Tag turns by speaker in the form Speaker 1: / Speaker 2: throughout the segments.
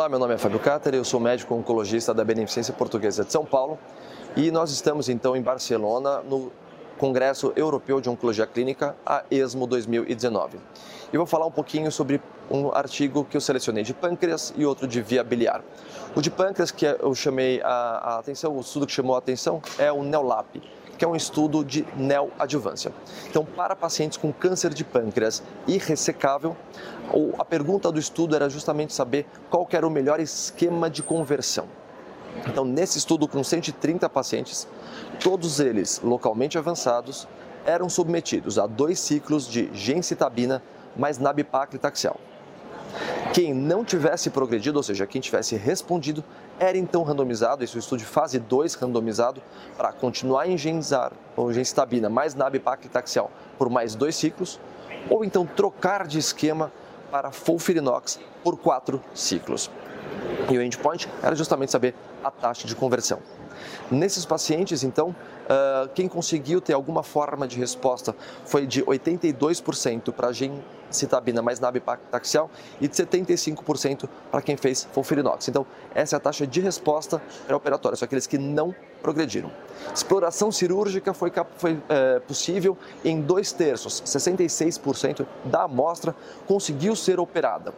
Speaker 1: Olá, meu nome é Fábio Cáter, eu sou médico oncologista da Beneficência Portuguesa de São Paulo e nós estamos então em Barcelona no Congresso Europeu de Oncologia Clínica, a ESMO 2019. E vou falar um pouquinho sobre um artigo que eu selecionei de pâncreas e outro de via biliar. O de pâncreas que eu chamei a, atenção, o estudo que chamou a atenção é o NEOLAP, que é um estudo de neoadjuvância. Então, para pacientes com câncer de pâncreas irressecável, a pergunta do estudo era justamente saber qual era o melhor esquema de conversão. Então, nesse estudo com 130 pacientes, todos eles localmente avançados, eram submetidos a dois ciclos de gencitabina mais nabipaclitaxial. Quem não tivesse progredido, ou seja, quem tivesse respondido, era então randomizado, esse é o estudo de fase 2 randomizado, para continuar a engenizar ou gencitabina mais nab-paclitaxial por mais dois ciclos, ou então trocar de esquema para folfirinox por quatro ciclos. E o endpoint era justamente saber a taxa de conversão. Nesses pacientes, então, uh, quem conseguiu ter alguma forma de resposta foi de 82% para gencitabina mais nab-paclitaxial e de 75% para quem fez folfirinox. Então, essa é a taxa de resposta pré-operatória, são aqueles que não progrediram. Exploração cirúrgica foi, foi é, possível em dois terços, 66% da amostra conseguiu ser operada.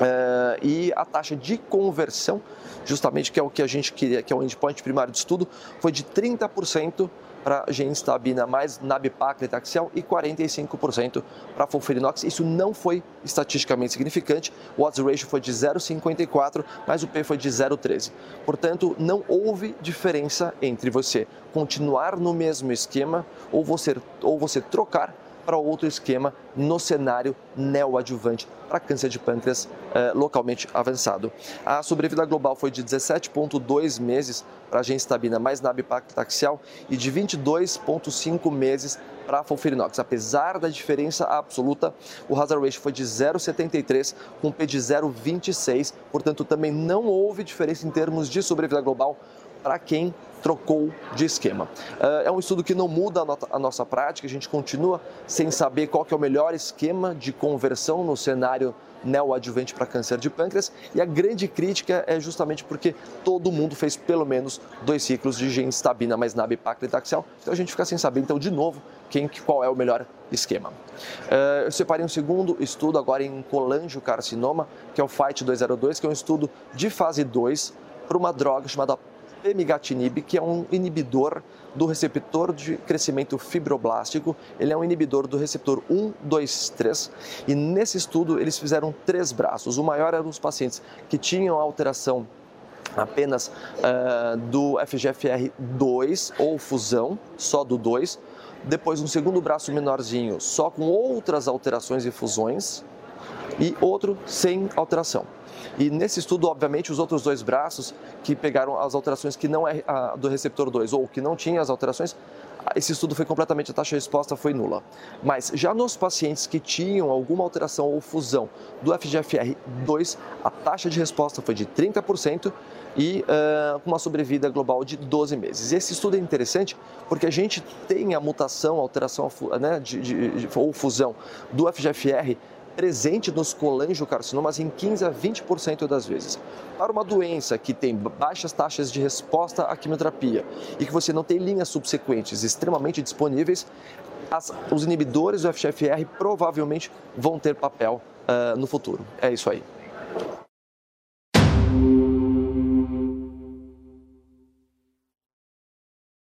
Speaker 1: É, e a taxa de conversão, justamente que é o que a gente queria, que é o endpoint primário de estudo, foi de 30% para genestabina mais nab-paclitaxial e 45% para fulferinox. Isso não foi estatisticamente significante. O odds ratio foi de 0,54, mas o P foi de 0,13. Portanto, não houve diferença entre você continuar no mesmo esquema ou você, ou você trocar para outro esquema no cenário neoadjuvante para câncer de pâncreas eh, localmente avançado. A sobrevida global foi de 17,2 meses para a gencitabina mais nab-paclitaxial e de 22,5 meses para a folfirinox. Apesar da diferença absoluta, o hazard ratio foi de 0,73 com P de 0,26, portanto também não houve diferença em termos de sobrevida global para quem trocou de esquema. Eh, é um estudo que não muda a nossa prática, a gente continua sem saber qual é o melhor esquema de conversão no cenário neoadjuvante para câncer de pâncreas e a grande crítica é justamente porque todo mundo fez pelo menos dois ciclos de genestabina mais nab-paclitaxial, então a gente fica sem saber então de novo quem, qual é o melhor esquema. Uh, eu separei um segundo estudo agora em colangiocarcinoma, que é o FIGHT 202, que é um estudo de fase 2 para uma droga chamada pemigatinib, que é um inibidor do receptor de crescimento fibroblástico. Ele é um inibidor do receptor 1, 2, 3. E nesse estudo eles fizeram três braços. O maior era os pacientes que tinham alteração apenas uh, do FGFR2 ou fusão, só do 2. Depois um segundo braço menorzinho, só com outras alterações e fusões. E outro sem alteração. E nesse estudo, obviamente, os outros dois braços que pegaram as alterações que não é a, do receptor 2 ou que não tinha as alterações, esse estudo foi completamente, a taxa de resposta foi nula. Mas já nos pacientes que tinham alguma alteração ou fusão do FGFR2, a taxa de resposta foi de 30% e uh, uma sobrevida global de 12 meses. Esse estudo é interessante porque a gente tem a mutação, alteração né, de, de, ou fusão do FGFR presente nos colangiocarcinomas em 15 a 20% das vezes. Para uma doença que tem baixas taxas de resposta à quimioterapia e que você não tem linhas subsequentes extremamente disponíveis, as, os inibidores do FGFR provavelmente vão ter papel uh, no futuro. É isso aí.